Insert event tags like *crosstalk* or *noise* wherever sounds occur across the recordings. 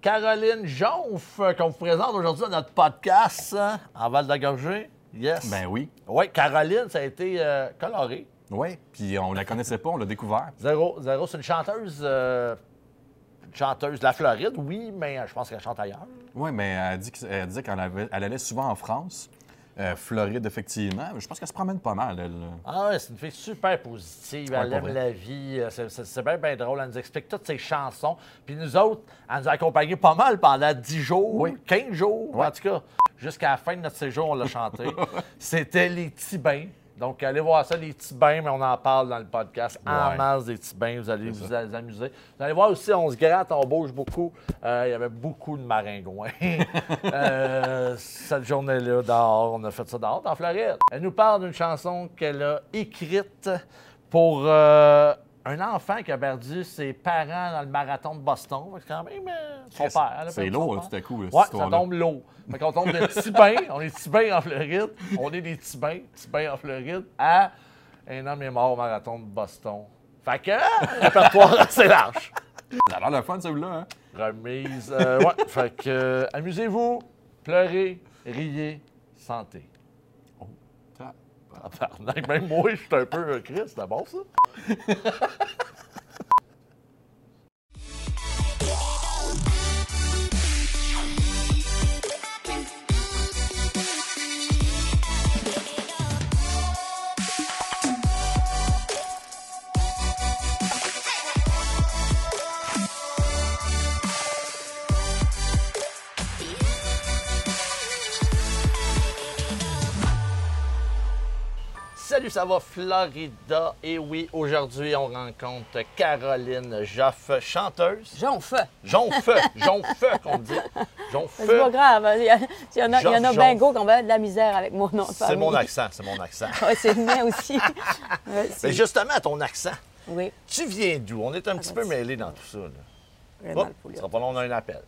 Caroline Jonf, euh, qu'on vous présente aujourd'hui dans notre podcast hein, en Val d'Agorgé. Yes. Ben oui. Oui, Caroline, ça a été euh, coloré. Oui. Puis on la connaissait pas, on l'a découvert. Zéro, zéro, c'est une chanteuse. euh, une chanteuse de la Floride, oui, mais euh, je pense qu'elle chante ailleurs. Oui, mais elle, dit elle disait qu'elle allait souvent en France. Euh, Floride, effectivement. Je pense qu'elle se promène pas mal, elle. Ah ouais, c'est une fille super positive. Ouais, Elle aime vrai. la vie. euh, C'est- bien, bien drôle. Elle nous explique toutes ses chansons. Puis nous autres, elle nous a accompagnés pas mal pendant 10 jours, Oui. 15 jours, Ouais. en tout cas. Jusqu'à la fin de notre séjour, on l'a chanté. *laughs* C'était les Tibins. Donc, allez voir ça, les Tibins, mais on en parle dans le podcast. En Ouais. masse des Tibins, vous allez vous amuser. Vous allez voir aussi, on se gratte, on bouge beaucoup. Euh, Il y avait beaucoup de maringouins. *laughs* Euh, cette journée-là, dehors, on a fait ça dehors, en Floride. Elle nous parle d'une chanson qu'elle a écrite pour euh, un enfant qui a perdu ses parents dans le marathon de Boston. Que quand même, euh, son père. c'est lourd, hein, tout à coup, cette Ouais, ça tombe lourd. Fait qu'on tombe de Tibin, *laughs* on est Tibin en Floride, on est des Tibins, Tibin en Floride, à un homme est mort au marathon de Boston. Fait que, euh, répertoire *laughs* assez large. Ça a l'air le fun, celui-là, hein? Remise. euh, ouais, fait que, euh, amusez-vous, pleurez, riez, sentez. Même moi, je suis un peu Chris, c'est bon ça? *laughs* Salut, ça va Florida? Et oui, aujourd'hui, on rencontre Caroline Joff, chanteuse. Jonf. Jonfeu, *laughs* Jonfeu qu'on dit. C'est Jonfeu. pas grave. Il y, a- il y en a, il y en a gros qu'on va avoir de la misère avec mon nom de C'est mon accent, c'est mon accent. *laughs* C'est le mien aussi. *laughs* C'est- Mais justement, ton accent, Oui, tu viens d'où? On est un petit peu vas-y. mêlés dans tout ça. Là. le ça sera pas long, on a un appel.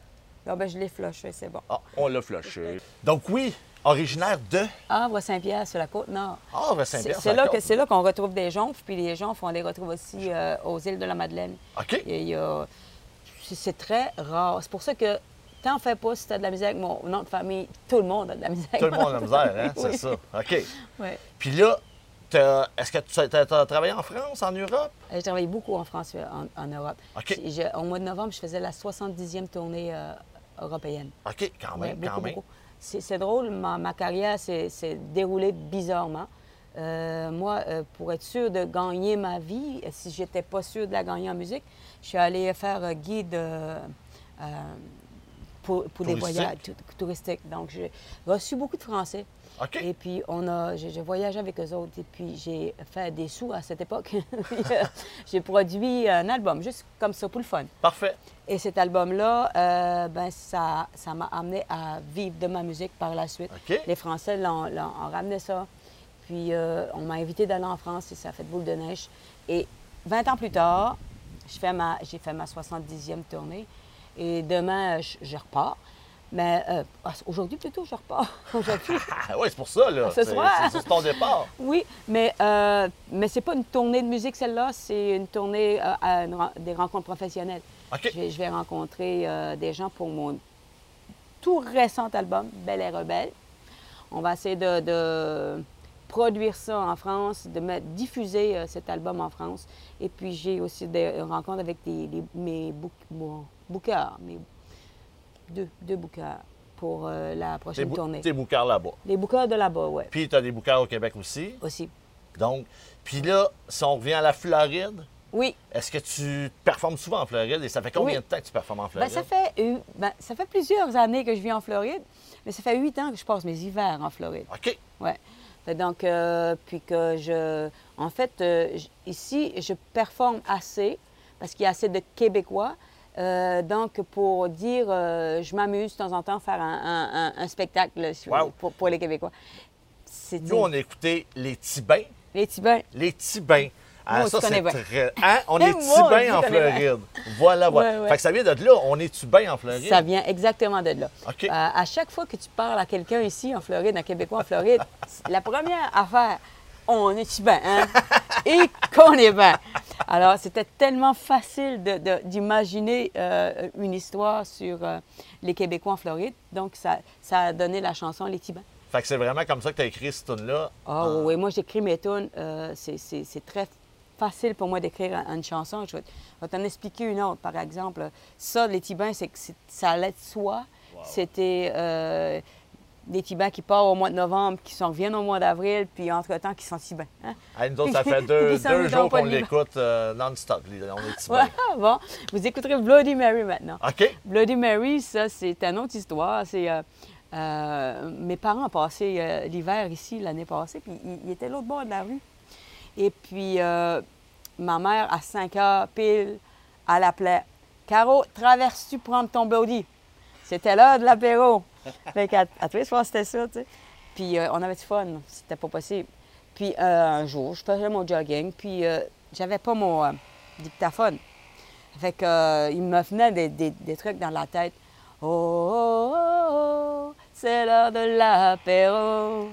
Ah, ben, je l'ai flushé, c'est bon. Ah, on l'a flushé. Donc oui, originaire de? Havre Saint-Pierre sur la côte nord. Ah, ben C'est Saint-Pierre. c'est là que c'est là qu'on retrouve des jonfs, puis les jonfs, on les retrouve aussi euh, aux îles de la Madeleine. OK. C'est- très rare. C'est pour ça que t'en fais pas si t'as de la misère avec mon nom de famille. Tout le monde a de la misère. Tout le monde a la misère, hein? C'est ça. *laughs* OK. Ouais. Puis là, t'as- est-ce que tu as, travaillé en France, en Europe? J'ai travaillé beaucoup en France, euh, en, en Europe. OK. Au mois de novembre, je faisais la 70e tournée euh, européenne. OK, quand Ouais, même, beaucoup, quand même. beaucoup. C'est drôle, ma, ma carrière s'est déroulée bizarrement. Euh, moi, euh, pour être sûre de gagner ma vie, si j'étais pas sûre de la gagner en musique, je suis allée faire euh, guide euh, pour, pour des voyages tou- touristiques. Donc, j'ai reçu beaucoup de Français. Et puis, on a, voyagé avec eux autres. Et puis, j'ai fait des sous à cette époque. *laughs* Euh, j'ai produit un album, juste comme ça, pour le fun. Parfait. Et cet album-là, euh, ben, ça ça m'a amené à vivre de ma musique par la suite. Les Français l'ont, l'ont- ont ramené ça. Puis euh, on m'a invité d'aller en France et ça a fait boule de neige. Et 20 ans plus tard, je j'ai fait ma 70e tournée. Et demain, je, je repars. Mais euh, ah, aujourd'hui, plutôt, je repars. Aujourd'hui. Ah oui, c'est pour ça, là. Ce C'est- soir. C'est ton départ. *laughs* Oui, mais, euh, mais c'est pas une tournée de musique, celle-là. C'est une tournée euh, à une des rencontres professionnelles. OK. Je vais, je vais rencontrer euh, des gens pour mon tout récent album, Belle et Rebelle. On va essayer de, de produire ça en France, de mettre- diffuser cet album en France. Et puis, j'ai aussi des rencontres avec des, mes book, bookers, mes deux, deux pour euh, la prochaine bou- tournée. t'es boucard là-bas. Les bookers de là-bas, oui, Puis tu as des boucards au Québec aussi. aussi. Donc, puis là, si on revient à la Floride, Oui, est-ce que tu performes souvent en Floride? Et ça fait combien Oui. de temps que tu performes en Ben, Floride? ça, fait, euh, ben, ça fait plusieurs années que je vis en Floride, mais ça fait huit ans que je passe mes hivers en Floride. OK. Ouais. Fait donc, euh, puis que je. En fait, euh, ici, je performe assez, parce qu'il y a assez de Québécois. Euh, donc, pour dire, euh, je m'amuse de temps en temps à faire un, un- un- un spectacle sur- Wow. pour, pour les Québécois. Nous, on a écouté les Tibins. Les Tibins. Les Tibins. Ah, ça, c'est très. Hein? *laughs* On est tu en. Floride. Voilà, voilà. Ouais, ouais. Fait que ça vient de là. On est Tibins en Floride. Ça vient exactement de là. OK. Euh, à chaque fois que tu parles à quelqu'un ici en Floride, un Québécois en Floride, *laughs* la première affaire, on est bien, hein? Et qu'on est bien. Alors, c'était tellement facile d'imaginer euh, une histoire sur euh, les Québécois en Floride. Donc, ça, ça a donné la chanson Les Tibans. Fait que c'est vraiment comme ça que tu as écrit cette tune-là? Ah oui, oui, moi j'écris mes tunes. euh, c'est- très facile pour moi d'écrire un- une chanson. Je vais, t'en expliquer une autre, par exemple. Ça, les Tibans, c'est que ça allait de soi. C'était des Tibans qui partent au mois de novembre, qui s'en reviennent au mois d'avril, puis entre-temps, qui sont Tibans. Hein? Nous autres, ça *laughs* fait deux, jours qu'on l'écoute euh, non-stop. On est *laughs* Ouais, bon, vous écouterez Bloody Mary maintenant. OK. Bloody Mary, ça, c'est une autre histoire. C'est euh, euh, mes parents ont passé l'hiver ici l'année passée, puis ils, étaient l'autre bord de la rue. Et puis, ma mère, à 5 heures pile, elle appelait Caro, traverses-tu prendre ton Bloody? C'était l'heure de l'apéro. *laughs* fait qu'à tous les soirs, c'était ça, tu sais. Puis, euh, on avait du fun, c'était pas possible. Puis, euh, un jour, je faisais mon jogging, puis euh, j'avais pas mon dictaphone. Fait que, il me venait des trucs dans la tête. Oh, oh, oh, oh, c'est l'heure de l'apéro.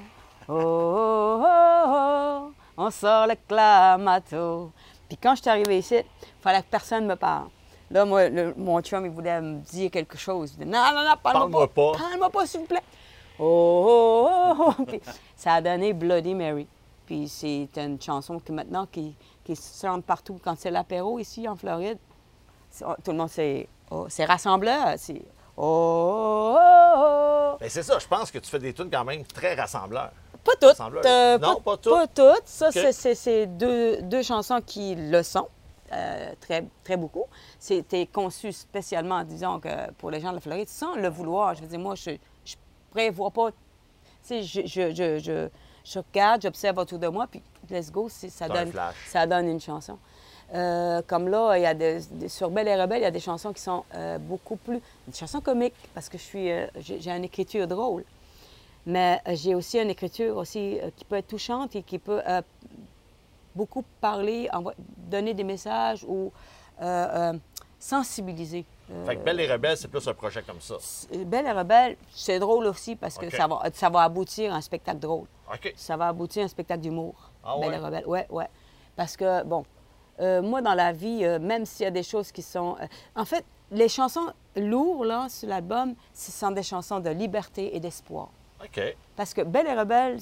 Oh, oh, oh, oh, on sort le clamato. Puis quand je suis arrivée ici, il fallait que personne me parle. Là, moi, le- mon chum, il voulait me dire quelque chose. Il dit, non, non, non, parle-moi Parle-moi pas. pas. Parle-moi pas, s'il vous plaît. Oh, oh, oh, oh. *laughs* Puis ça a donné Bloody Mary. Puis c'est une chanson qui maintenant qui, qui se chante partout. Quand c'est l'apéro ici en Floride, oh, tout le monde c'est oh, c'est rassembleur. C'est oh, oh, oh. Ben, c'est ça, je pense que tu fais des tunes quand même très rassembleurs. Pas toutes. Rassembleur. euh, Non, pas toutes. Pas toutes. Ça, c'est deux, deux chansons qui le sont. Euh, très, très beaucoup. C'était conçu spécialement, disons, que pour les gens de la Floride, sans le vouloir. Je veux dire, moi, je ne prévois pas. Tu sais, je, je, je, je, je regarde, j'observe autour de moi, puis let's go, ça donne, ça donne une chanson. Euh, comme là, il y a des, des- sur Belle et Rebelle, il y a des chansons qui sont euh, beaucoup plus. Des chansons comiques, parce que je suis, j'ai une écriture drôle. Mais j'ai aussi une écriture aussi qui peut être touchante et qui peut euh, beaucoup parler, donner des messages ou euh, euh, sensibiliser. Euh, Fait que Belle et Rebelle, c'est plus un projet comme ça. Belle et Rebelle, c'est drôle aussi parce que ça, va, ça va aboutir à un spectacle drôle. Ça va aboutir à un spectacle d'humour. Ah Belle ouais? et Rebelle, ouais, ouais. Parce que, bon, euh, moi, dans la vie, euh, même s'il y a des choses qui sont... en fait, les chansons lourdes, là, sur l'album, ce sont des chansons de liberté et d'espoir. OK. Parce que Belle et Rebelle,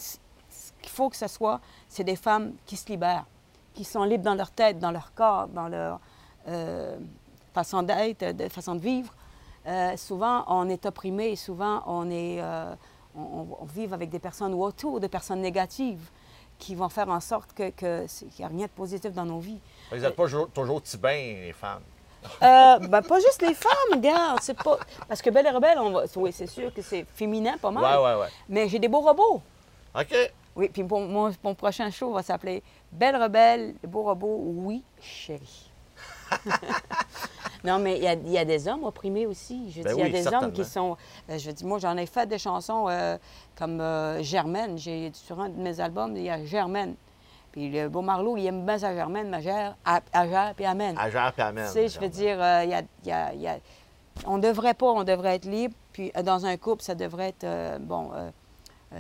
qu'il faut que ce soit, c'est des femmes qui se libèrent, qui sont libres dans leur tête, dans leur corps, dans leur euh, façon d'être, de façon de vivre. Euh, souvent, on est opprimé, souvent, on est, euh, on, vit avec des personnes ou autour de personnes négatives qui vont faire en sorte que- que qu'il n'y a rien de positif dans nos vies. Vous n'êtes pas toujours, tibins, les femmes. Euh, ben, pas juste les femmes, regarde, c'est pas... Parce que Belle et Rebelle, on va... oui, c'est sûr que c'est féminin pas mal. Ouais, ouais, ouais. Mais j'ai des beaux robots. OK. Oui, puis mon, mon prochain show va s'appeler Belle Rebelle, beau robot, oui, chérie. *laughs* non, mais il y a, il y a des hommes opprimés aussi. Je Ben il y a oui, des hommes qui sont. euh, je veux dire, moi, j'en ai fait des chansons euh, comme euh, Germaine. J'ai, sur un de mes albums, il y a Germaine. Puis le beau Marlot, il aime bien sa Germaine, ma gère, à, à gère, puis amène. Agère puis amène. Tu sais, je veux dire, euh, il y a- y a- y a- on devrait pas, on devrait être libre. Puis dans un couple, ça devrait être, bon,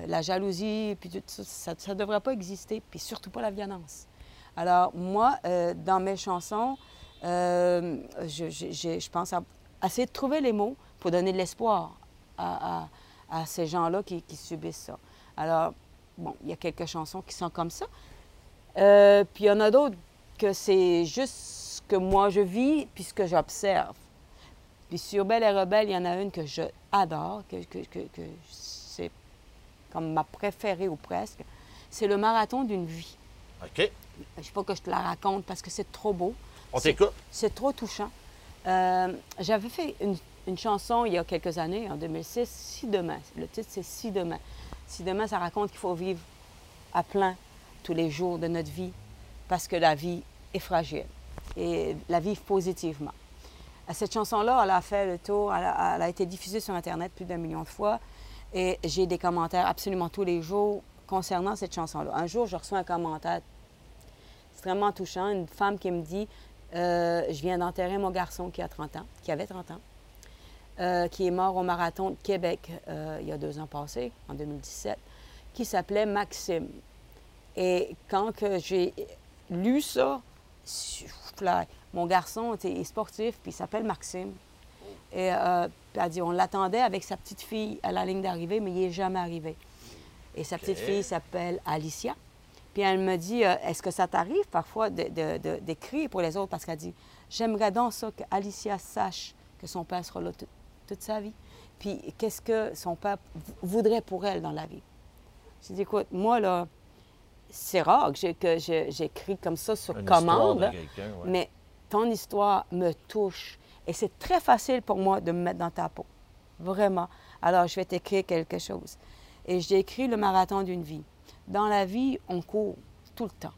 la jalousie, puis tout ça, ne devrait pas exister, puis surtout pas la violence. Alors, moi, euh, dans mes chansons, euh, je, pense à essayer de trouver les mots pour donner de l'espoir à, ces gens-là qui, subissent ça. Alors, bon, il y a quelques chansons qui sont comme ça. Euh, puis il y en a d'autres que c'est juste ce que moi je vis puis ce que j'observe. Puis sur Belle et Rebelle, il y en a une que je adore, que, que- que- que comme ma préférée ou presque. C'est le marathon d'une vie. OK. Je ne sais pas que je te la raconte parce que c'est trop beau. On t'écoute. C'est trop touchant. Euh, J'avais fait une, une chanson il y a quelques années, en 2006, Si demain. Le titre, c'est Si demain. Si demain, ça raconte qu'il faut vivre à plein tous les jours de notre vie parce que la vie est fragile et la vivre positivement. À Cette chanson-là, elle a fait le tour, elle a, elle a été diffusée sur Internet plus d'un million de fois et j'ai des commentaires absolument tous les jours concernant cette chanson-là. Un jour, je reçois un commentaire extrêmement touchant, une femme qui me dit euh, Je viens d'enterrer mon garçon qui a 30 ans, qui avait 30 ans, euh, qui est mort au marathon de Québec euh, il y a deux ans passés, en 2017, qui s'appelait Maxime. Et quand j'ai lu ça, mon garçon est sportif, puis il s'appelle Maxime. Et euh, elle dit, on l'attendait avec sa petite fille à la ligne d'arrivée, mais il n'est jamais arrivé. Et sa petite fille s'appelle Alicia. Puis elle me dit, euh, est-ce que ça t'arrive parfois de- de- de- d'écrire pour les autres? Parce qu'elle dit, j'aimerais donc ça que Alicia sache que son père sera là tout- toute sa vie. Puis qu'est-ce que son père voudrait pour elle dans la vie? J'ai dit, écoute, moi, là, c'est rare que j'écris comme ça sur Une commande, ouais. mais ton histoire me touche. Et c'est très facile pour moi de me mettre dans ta peau. Vraiment. Alors, je vais t'écrire quelque chose. Et j'ai écrit le marathon d'une vie. Dans la vie, on court tout le temps,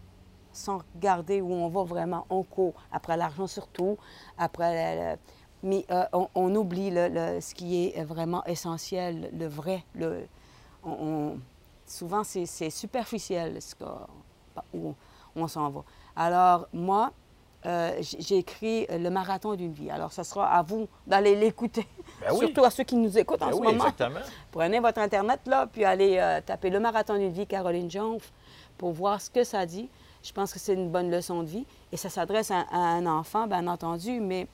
sans regarder où on va vraiment. On court après l'argent surtout, après... mais euh, on, on oublie ce qui est vraiment essentiel, le vrai. Le, on- on- souvent, c'est superficiel ce que- où on s'en va. Alors, moi, euh, j'ai écrit euh, le marathon d'une vie. Alors, ce sera à vous d'aller l'écouter, Ben oui. surtout à ceux qui nous écoutent en Ben ce moment. exactement. Prenez votre Internet, là, puis allez euh, taper le marathon d'une vie Caroline Jonf pour voir ce que ça dit. Je pense que c'est une bonne leçon de vie. Et ça s'adresse à, à un enfant, bien entendu, mais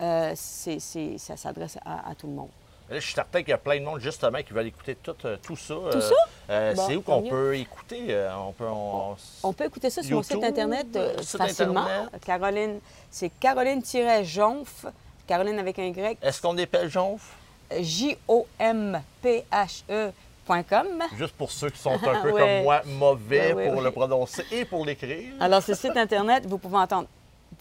euh, ça s'adresse à, à tout le monde. Là, je suis certain qu'il y a plein de monde, justement, qui veulent écouter tout, euh, tout ça. Tout ça? Euh, Bon, c'est où qu'on peut écouter? euh, on peut... on- On peut écouter ça sur mon site YouTube, Internet euh, site facilement. Internet. Caroline, c'est Caroline-Jonf, Caroline avec un Y, Est-ce qu'on épelle Jonf? J-O-M-P-H-E.com. Juste pour ceux qui sont un *laughs* peu Ouais. comme moi, mauvais Ouais, ouais, pour le prononcer et pour l'écrire. Alors, ce site Internet, vous pouvez entendre,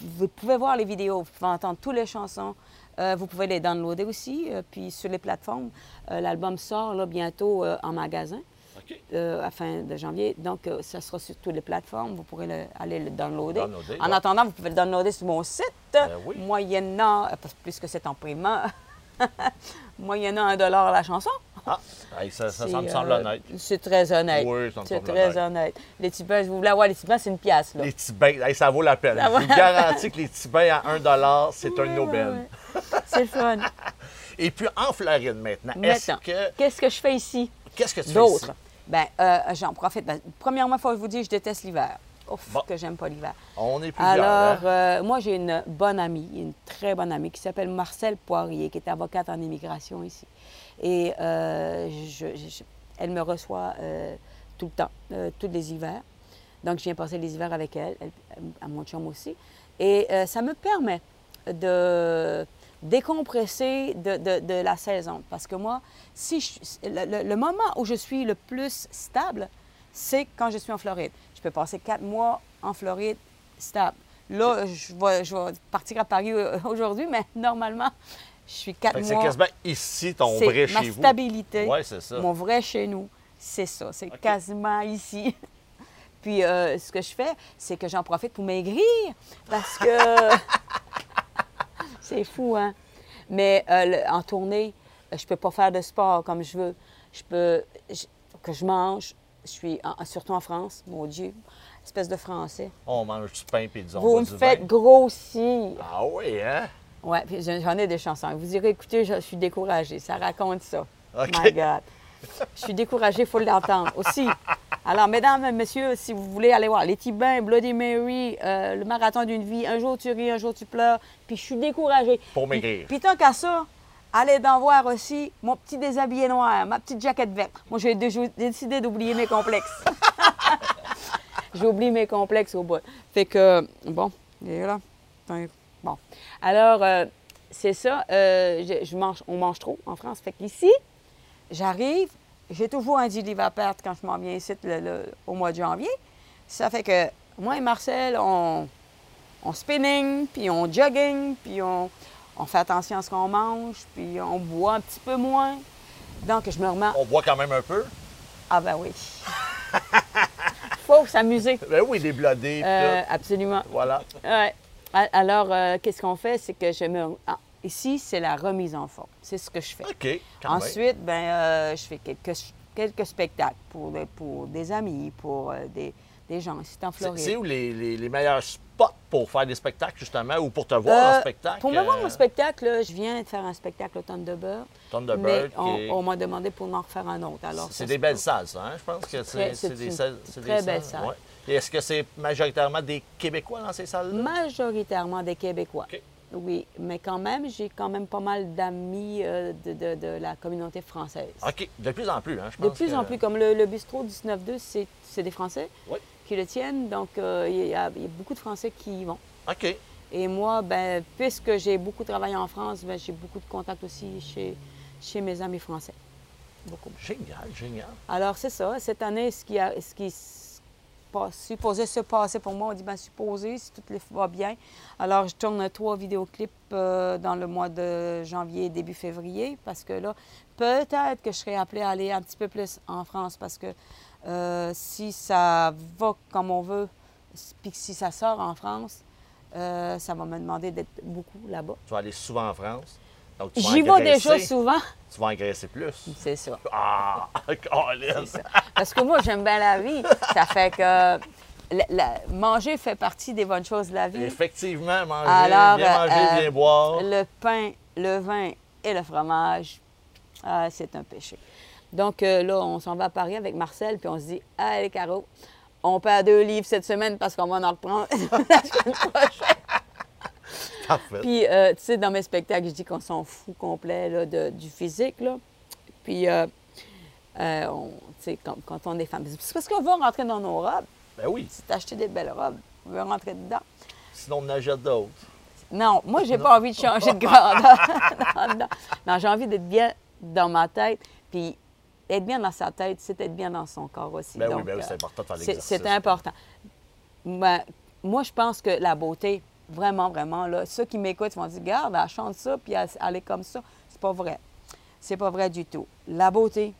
vous pouvez voir les vidéos, vous pouvez entendre toutes les chansons, euh, vous pouvez les downloader aussi, euh, puis sur les plateformes. Euh, L'album sort là, bientôt euh, en magasin. Euh, à fin de janvier, donc euh, ça sera sur toutes les plateformes, vous pourrez le- aller le downloader. Downloader, en ouais. attendant, vous pouvez le downloader sur mon site, oui. moyennant, euh, parce que plus que c'est en paiement, *laughs* moyennant un dollar la chanson. Ah, hey, ça, ça, C'est, ça me semble honnête. C'est très honnête. Oui, ça me C'est très honnête. honnête. Les si vous voulez avoir les pains, c'est une pièce. Là. Les petits bains, hey, ça vaut la peine. Ça Je vous garantis que les petits bains à 1 c'est un aubaine. ouais. C'est le fun. *laughs* Et puis en Floride maintenant, est-ce Maintenant, que. qu'est-ce que je fais ici? Qu'est-ce que tu fais ici? Bien, euh, j'en profite. Ben, premièrement, il faut que je vous dise, je déteste l'hiver. Ouf, Bon. que j'aime pas l'hiver. On est plusieurs. Alors, hein? euh, moi, j'ai une bonne amie, une très bonne amie qui s'appelle Marcel Poirier, qui est avocate en immigration ici. Et euh, je- je- elle me reçoit euh, tout le temps, tous les hivers. Donc, je viens passer les hivers avec elle, elle- à mon chum aussi. Et ça me permet de décompresser de, de- de la saison. Parce que moi, si je- le, le- moment où je suis le plus stable, c'est quand je suis en Floride. Je peux passer quatre mois en Floride stable. Là, je vais, je vais partir à Paris euh, aujourd'hui, mais normalement, je suis quatre Fait que c'est mois. quasiment ici ton vrai ma chez vous. stabilité. Oui, c'est ça. Mon vrai chez nous, c'est ça. C'est quasiment ici. *laughs* Puis euh, ce que je fais, c'est que j'en profite pour maigrir parce que *laughs* c'est fou, hein. Mais euh, le- en tournée, euh, je peux pas faire de sport comme je veux. Je peux je- que je mange. Je suis en- surtout en France, mon Dieu, espèce de français. On mange du pain et du Vous me faites grossir. Ah oui, hein? Ouais, puis j'en ai des chansons. Vous direz, écoutez, je suis découragée. Ça raconte ça. OK. My God. Je suis découragée, il faut l'entendre aussi. Alors, mesdames et messieurs, si vous voulez aller voir Les Tibins, Bloody Mary, euh, Le Marathon d'une vie, Un jour tu ris, un jour tu pleures, puis je suis découragée. Pour maigrir. Puis tant qu'à ça, allez d'en voir aussi mon petit déshabillé noir, ma petite jaquette verte. Moi, j'ai dé- j'ai décidé d'oublier mes complexes. *laughs* j'ai oublié mes complexes au bout. Fait que, bon, et là, bon. Alors, euh, c'est ça, euh, je, je mange, on mange trop en France. Fait qu'ici, j'arrive, j'ai toujours un 10 livres à perdre quand je m'en viens ici le- le- au mois de janvier. Ça fait que moi et Marcel, on, on spinning, puis on jogging, puis on, on fait attention à ce qu'on mange, puis on boit un petit peu moins. Donc, je me remets... On boit quand même un peu? Ah ben oui. *laughs* faut s'amuser. Ben oui, des blodés. puis Euh, absolument. Voilà. Ouais. Alors, euh, qu'est-ce qu'on fait? C'est que je me... ici, c'est la remise en forme. C'est ce que je fais. OK. quand même. Ensuite, ben, euh, je fais quelques, quelques spectacles pour, des- pour des amis, pour euh, des, des gens ici en Floride. c'est où les, les- les meilleurs spots pour faire des spectacles, justement, ou pour te voir en Euh, spectacle? Pour me voir euh, en spectacle, là, je viens de faire un spectacle au Thunderbird. Thunderbird, mais on, est- on m'a demandé pour en refaire un autre. Alors, C'est des belles salles, ça, hein? Je pense que c'est des salles. c'est des très belle salle. ouais. Et est-ce que c'est majoritairement des Québécois dans ces salles-là? Majoritairement des Québécois. Oui, mais quand même, j'ai quand même pas mal d'amis euh, de, de- de la communauté française. OK, de plus en plus, hein, je De pense plus que- en plus, comme le, le bistrot 19-2, c'est des Français Oui. qui le tiennent. Donc, euh, il y, a il y a beaucoup de Français qui y vont. OK. Et moi, ben, puisque j'ai beaucoup travaillé en France, ben, j'ai beaucoup de contacts aussi chez, chez mes amis français. Beaucoup. Génial, génial. Alors, c'est ça. Cette année, ce qui, a, ce qui supposait se passer pour moi, on dit, ben, supposé, si tout va bien. Alors, je tourne trois vidéoclips euh, dans le mois de janvier, début février, parce que là, peut-être que je serai appelée à aller un petit peu plus en France, parce que euh, si ça va comme on veut, puis si ça sort en France, euh, ça va me demander d'être beaucoup là-bas. Tu vas aller souvent en France? J'y vais déjà souvent. Tu vas engraisser plus. C'est ça. Ah, *laughs* ça. Parce que moi, j'aime bien la vie. Ça fait que la- la- manger fait partie des bonnes choses de la vie. Effectivement, manger, Alors, bien manger, euh, bien boire. Le pain, le vin et le fromage, ah, c'est un péché. Donc euh, là, on s'en va à Paris avec Marcel, puis on se dit, allez, Caro, on perd deux livres cette semaine parce qu'on va en reprendre *laughs* la semaine prochaine. *laughs* Parfait. Puis, euh, tu sais, dans mes spectacles, je dis qu'on s'en fout complet là, de- du physique. Là. Puis, euh, euh, on- tu sais, quand, quand on est femme, c'est parce qu'on veut rentrer dans nos robes. Ben oui, t'as acheté des belles robes, on veut rentrer dedans. sinon on en achète d'autres. Non, moi, j'ai pas envie de changer de grandeur. *laughs* *laughs* non, non. Non, j'ai envie d'être bien dans ma tête. Puis, être bien dans sa tête, c'est être bien dans son corps aussi. Ben oui, ben oui, euh, c'est important de faire c'est- l'exercice. C'est important. Ben, moi, je pense que la beauté, vraiment, vraiment, là, ceux qui m'écoutent vont dire, regarde, elle chante ça, puis elle, elle est comme ça. C'est pas vrai. C'est pas vrai du tout. La beauté,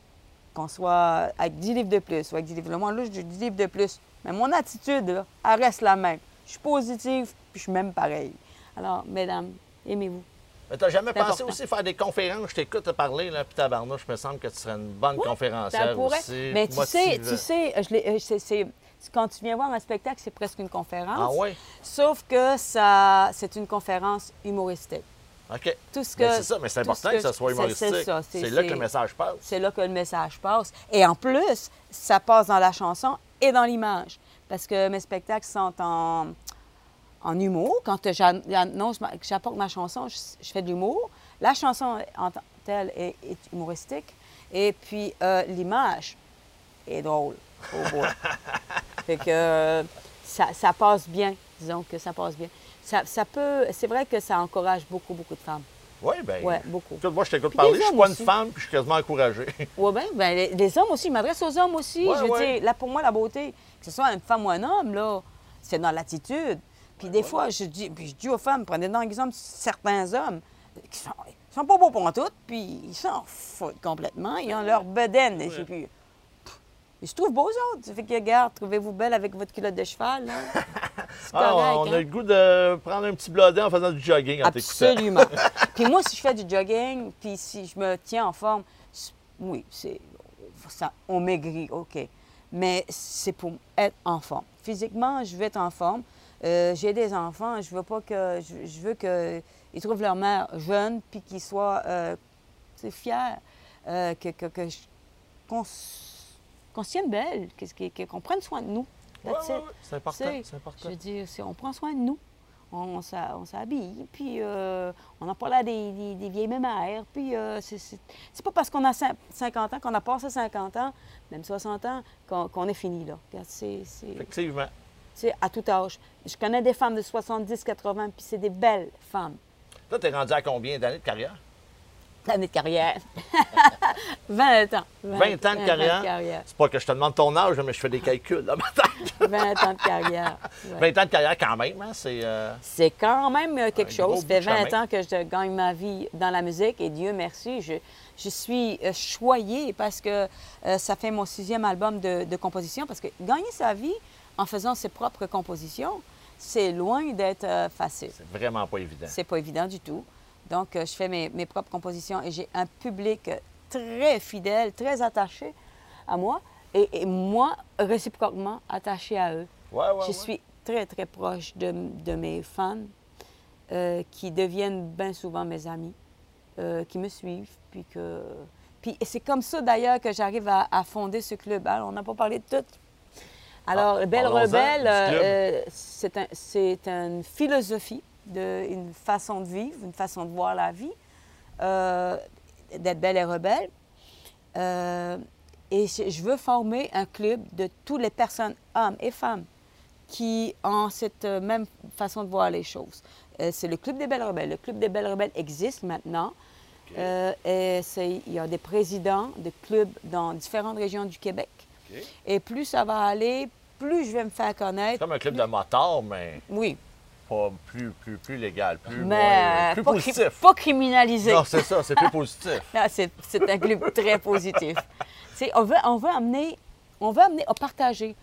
qu'on soit avec 10 livres de plus ou avec 10 livres de moins, là, je dis 10 livres de plus. Mais mon attitude, là, elle reste la même. Je suis positive, puis je suis même pareil. Alors, mesdames, aimez-vous. Mais t'as jamais pensé important. aussi faire des conférences? Je t'écoute te parler, là, puis tabarnouche, je me semble que tu serais une bonne conférencière Ça pourrait. aussi. Mais tu sais, tu sais, je l'ai- euh, quand tu viens voir un spectacle, c'est presque une conférence. Ah ouais? Sauf que ça, c'est une conférence humoristique. OK. Tout ce Mais que- c'est ça, mais c'est important ce que ça soit c'est- c'est humoristique. ça, C'est là que le c'est- message passe. C'est là que le message passe. Et en plus, ça passe dans la chanson et dans l'image. Parce que mes spectacles sont en, en humour. Quand j'an- j'annonce que j'apporte ma chanson, je, je fais de l'humour. La chanson en tant que telle est, est humoristique. Et puis euh, l'image est drôle. Au *laughs* fait que euh, ça, ça passe bien. Disons que ça passe bien. Ça, ça peut. C'est vrai que ça encourage beaucoup, beaucoup de femmes. Oui, bien. Oui, beaucoup. Écoute, moi, je t'écoute parler. Je suis pas une femme, puis je suis quasiment encouragé. *laughs* Oui, bien, ben, les, les hommes aussi. Je m'adresse aux hommes aussi. Ouais, je veux ouais. dire, là, pour moi, la beauté, que ce soit une femme ou un homme, là, c'est dans l'attitude. Puis des fois, je dis, puis je dis aux femmes, prenez dans exemple certains hommes qui sont, ils sont pas beaux pour tout, puis ils s'en foutent complètement. Ils ont leur bedaine. je sais plus. Ils se trouvent beaux autres. Ça fait que, regarde, trouvez-vous belle avec votre culotte de cheval, *laughs* Ah, correct, on hein? a le goût de prendre un petit blodé en faisant du jogging en. Absolument. *laughs* puis moi, si je fais du jogging, puis si je me tiens en forme, oui, c'est ça, on maigrit, OK. Mais c'est pour être en forme. Physiquement, je veux être en forme. Euh, J'ai des enfants, je veux pas que je, je veux qu'ils trouvent leur mère jeune, puis qu'ils soient euh, fiers, euh, que, que, que je- qu'on se tienne belle, qu'on prenne soin de nous. Ouais, ouais, c'est important. Je veux dire, c'est- on prend soin de nous. On, on s'habille, puis euh, on en parle à des, des- des vieilles mémères. Puis euh, c'est- pas parce qu'on a cin- 50 ans, qu'on a passé 50 ans, même 60 ans, qu'on est fini, là. Regarde, C'est c'est- Effectivement. c'est à tout âge. Je connais des femmes de 70, 80, puis c'est des belles femmes. Toi, t'es rendu à combien d'années de carrière? L'année de carrière. *laughs* 20 ans. 20 ans de carrière. carrière. C'est pas que je te demande ton âge, mais je fais des calculs tête. *laughs* 20 ans de carrière. *laughs* Ouais. 20 ans de carrière quand même, hein? C'est. euh, C'est quand même euh, quelque chose. Ça fait bout de 20 chemin. ans que je gagne ma vie dans la musique et Dieu merci, je, je suis euh, choyée parce que euh, ça fait mon sixième album de, de composition parce que gagner sa vie en faisant ses propres compositions, c'est loin d'être facile. c'est vraiment pas évident. C'est pas évident du tout. Donc, euh, je fais mes, mes propres compositions et j'ai un public très fidèle, très attaché à moi. et, et moi, réciproquement, attachée à eux. Ouais, ouais, Je ouais. suis très, très proche de, de mes fans euh, qui deviennent bien souvent mes amis, euh, qui me suivent. Puis, que... puis c'est comme ça d'ailleurs que j'arrive à, à fonder ce club. Alors, on n'a pas parlé de tout. Alors, Belle parlons-en Rebelle, euh, un- c'est une philosophie, de, une façon de vivre, une façon de voir la vie, euh, d'être belle et rebelle. Euh, et je veux former un club de toutes les personnes, hommes et femmes, qui ont cette euh, même façon de voir les choses. C'est le Club des Belles Rebelles. Le Club des Belles Rebelles existe maintenant. Euh, et c'est- il y a des présidents de clubs dans différentes régions du Québec. Et plus ça va aller, plus je vais me faire C'est connaître. comme un club de motards, mais Oui, pas plus, plus, plus légal, plus, mais moins- euh, plus pas, cri- positif. pas criminalisé. Non, c'est ça, c'est plus positif. *laughs* Non, c'est c'est un club très positif. On veut, on veut amener, on veut amener à partager.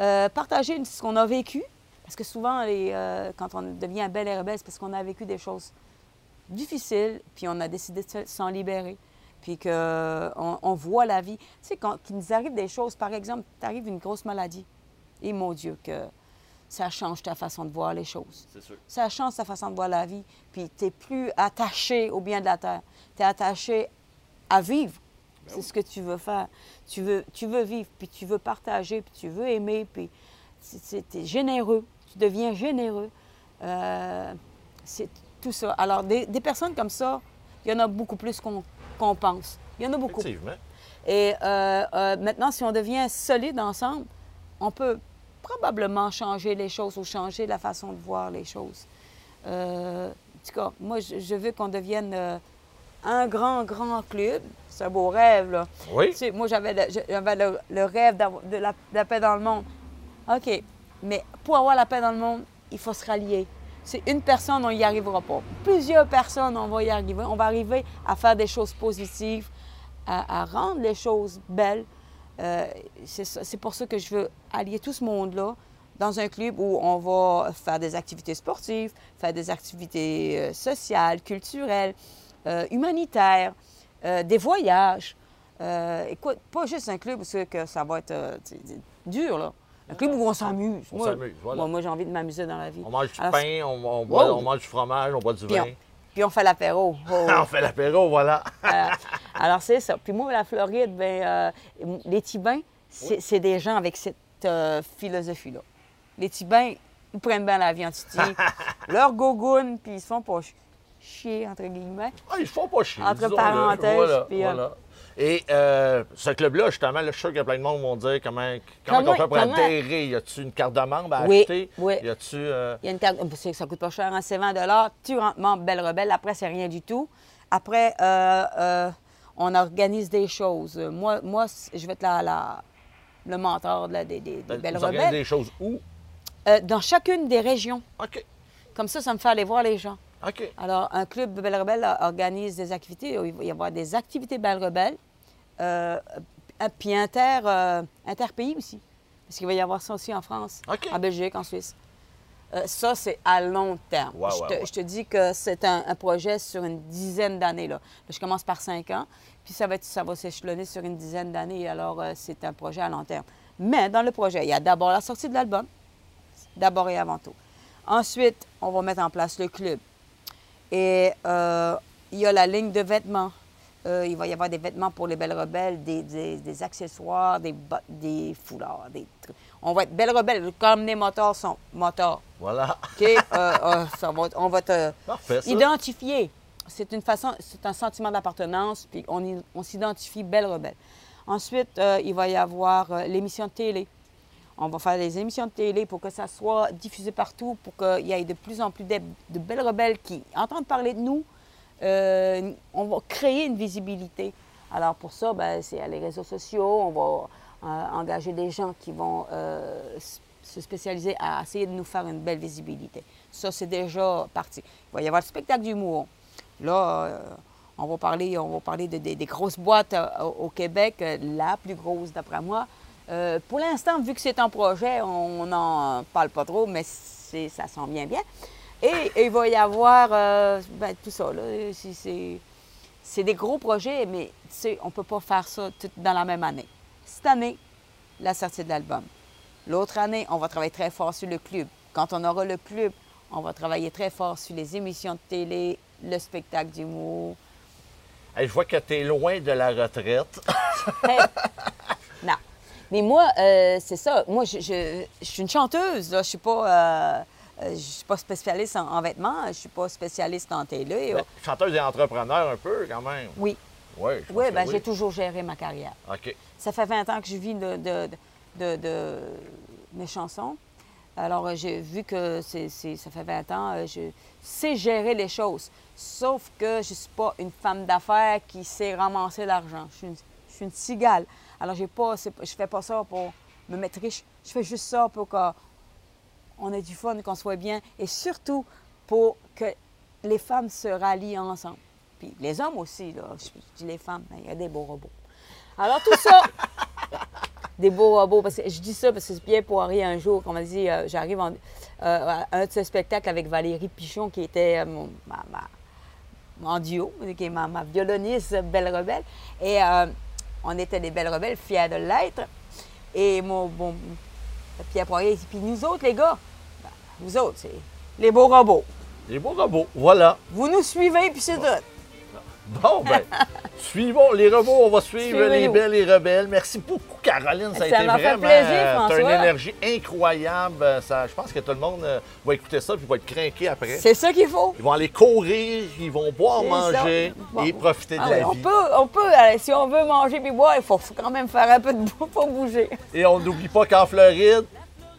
Euh, partager ce qu'on a vécu. Parce que souvent, les, euh, quand on devient belle et rebelle, c'est parce qu'on a vécu des choses difficiles, puis on a décidé de se- s'en libérer. Puis qu'on on voit la vie. Tu sais, quand il nous arrive des choses, par exemple, t'arrive une grosse maladie. Et mon Dieu, que ça change ta façon de voir les choses C'est sûr. ça change ta façon de voir la vie. Puis tu n'es plus attaché au bien de la terre. Tu es attaché à vivre. C'est ce que tu veux faire. Tu veux, tu veux vivre, puis tu veux partager, puis tu veux aimer, puis tu es généreux. Tu deviens généreux. Euh, c'est tout ça. Alors, des, des personnes comme ça, il y en a beaucoup plus qu'on qu'on pense. Il y en a beaucoup. Effectivement. Et euh, euh, maintenant, si on devient solide ensemble, on peut probablement changer les choses ou changer la façon de voir les choses. Euh, en tout cas, moi, je, veux qu'on devienne euh, un grand, grand club. C'est un beau rêve, là. Oui. Tu sais, moi, j'avais le, j'avais le, le rêve d'avoir de la, de la paix dans le monde. OK. Mais pour avoir la paix dans le monde, il faut se rallier. C'est une personne, on n'y arrivera pas. Plusieurs personnes, on va y arriver. On va arriver à faire des choses positives, à, à rendre les choses belles. Euh, c'est pour ça que je veux allier tout ce monde-là dans un club où on va faire des activités sportives, faire des activités euh, sociales, culturelles, euh, humanitaires, euh, des voyages. Écoute, pas juste un club c'est que ça va être dur, là. Un club où on s'amuse. On s'amuse, voilà. Moi, moi, j'ai envie de m'amuser dans la vie. On mange du Alors, pain, on, on boit- Wow. on mange du fromage, on boit du vin. Puis on fait l'apéro. Oh. *laughs* on fait l'apéro, voilà. Euh, alors, c'est ça. Puis moi, la Floride, ben, euh, les Tibins, c'est des gens avec cette euh, philosophie-là. Les Tibins, ils prennent bien la vie en Titi, *laughs* leur gogoune, puis ils se font pas ch- chier, entre guillemets. Ah, ils se font pas chier. Entre parenthèses, Voilà, puis, euh. Et euh, ce club-là, justement, là, je suis sûr qu'il y a plein de monde qui vont dire comment, comment, Comment- on fait pour comment- adhérer. Y a-tu une carte de membre à Oui, acheter? oui. Y a-tu. euh, Il y a une carte, c'est- ça coûte pas cher, hein, c'est 20 Tu rentres membre Belle Rebelle, après, c'est rien du tout. Après, euh, euh, on organise des choses. Moi, moi je vais être la, la- le mentor de la- des, des- des Belles vous organisez Rebelles. des choses où? Euh, dans chacune des régions. OK. Comme ça, ça me fait aller voir les gens. Alors, un club Belle Rebelle organise des activités. Il va y avoir des activités Belle Rebelle, euh, puis inter, euh, interpays aussi. Parce qu'il va y avoir ça aussi en France, en Belgique, en Suisse. Euh, ça, c'est à long terme. Je, te, ouais. je te dis que c'est un, un projet sur une dizaine d'années. Là. Je commence par cinq ans, puis ça va, être- ça va s'échelonner sur une dizaine d'années. Alors, euh, c'est un projet à long terme. Mais dans le projet, il y a d'abord la sortie de l'album, d'abord et avant tout. Ensuite, on va mettre en place le club. Et euh, il y a la ligne de vêtements. Euh, il va y avoir des vêtements pour les belles rebelles, des, des- des accessoires, des, foulards, des trucs. On va être belles rebelles, comme les moteurs sont moteurs. Voilà. OK? Euh, ça va on va te Parfait, ça. identifier. C'est une façon, c'est un sentiment d'appartenance, puis on, on s'identifie belle rebelle. Ensuite, il va y avoir l'émission de télé. On va faire des émissions de télé pour que ça soit diffusé partout, pour qu'il y ait de plus en plus de, belles rebelles qui entendent parler de nous. Euh, on va créer une visibilité. Alors pour ça, ben, c'est à les réseaux sociaux. On va euh, engager des gens qui vont euh, se spécialiser à essayer de nous faire une belle visibilité. Ça, c'est déjà parti. Il va y avoir le spectacle d'humour. Là, on va parler, on va parler de- de- des grosses boîtes au Québec, la plus grosse d'après moi. Euh, pour l'instant, vu que c'est un projet, on n'en parle pas trop, mais ça s'en vient bien. Et, et il va y avoir euh, ben, tout ça. C'est- des gros projets, mais tu sais, on ne peut pas faire ça tout dans la même année. Cette année, la sortie de l'album. L'autre année, on va travailler très fort sur le club. Quand on aura le club, on va travailler très fort sur les émissions de télé, le spectacle d'humour. Hey, je vois que tu es loin de la retraite. Hey! *laughs* non. Mais moi, euh, c'est ça. Moi, je, je- je suis une chanteuse. Là. Je suis pas, euh, euh, je suis pas spécialiste en, en vêtements. Je suis pas spécialiste en télé. Chanteuse et entrepreneur un peu, quand même. Oui. Oui, je pense Oui, que ben, j'ai toujours géré ma carrière. OK. Ça fait 20 ans que je vis de, de- de- de mes chansons. Alors, j'ai vu que c'est, ça fait 20 ans, je sais gérer les choses. Sauf que je ne suis pas une femme d'affaires qui sait ramasser l'argent. Je je suis une cigale. Alors, j'ai pas, je fais pas ça pour me mettre riche. Je fais juste ça pour qu'on ait du fun, qu'on soit bien. Et surtout, pour que les femmes se rallient ensemble. Puis les hommes aussi, là. Je, dis les femmes, mais il y a des beaux robots. Alors, tout ça, *laughs* des beaux robots. Parce que je dis ça parce que c'est bien Poirier un jour, qu'on m'a dit, euh, j'arrive euh, à un de ses spectacles avec Valérie Pichon, qui était euh, mon, ma, ma- en duo, qui est ma, ma violoniste Belle Rebelle. Et on était des Belles Rebelles, fiers de l'être. Et mon, bon, Pierre Poirier, puis nous autres, les gars, ben, vous autres, c'est les beaux robots. Les beaux robots, voilà. Vous nous suivez, puis c'est tout. Bon, ben, *laughs* suivons les robots, on va suivre les belles et rebelles. Merci beaucoup, Caroline. Ça a Ça été m'a fait vraiment. plaisir, euh, t'as une énergie incroyable. Euh, Ça, je pense que tout le monde euh, va écouter ça puis va être craqué après. C'est ça qu'il faut. Ils vont aller courir, ils vont boire, manger. Bon. et profiter de Ah la oui, on vie. peut, on peut, si on veut manger puis boire, il faut, faut quand même faire un peu de bouffe pour bouger. Et on n'oublie pas qu'en Floride,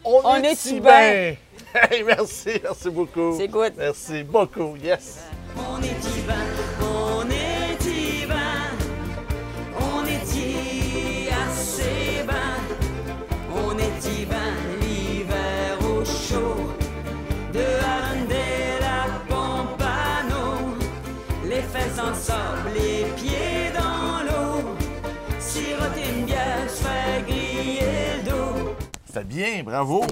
on, On est, est si si bien. Hey, merci, merci beaucoup. C'est good. Merci beaucoup, yes. On est on de Arundel à Pompano, les fesses ensemble, les pieds dans l'eau, siroter une bière, se faire griller le dos. C'était bien, bravo.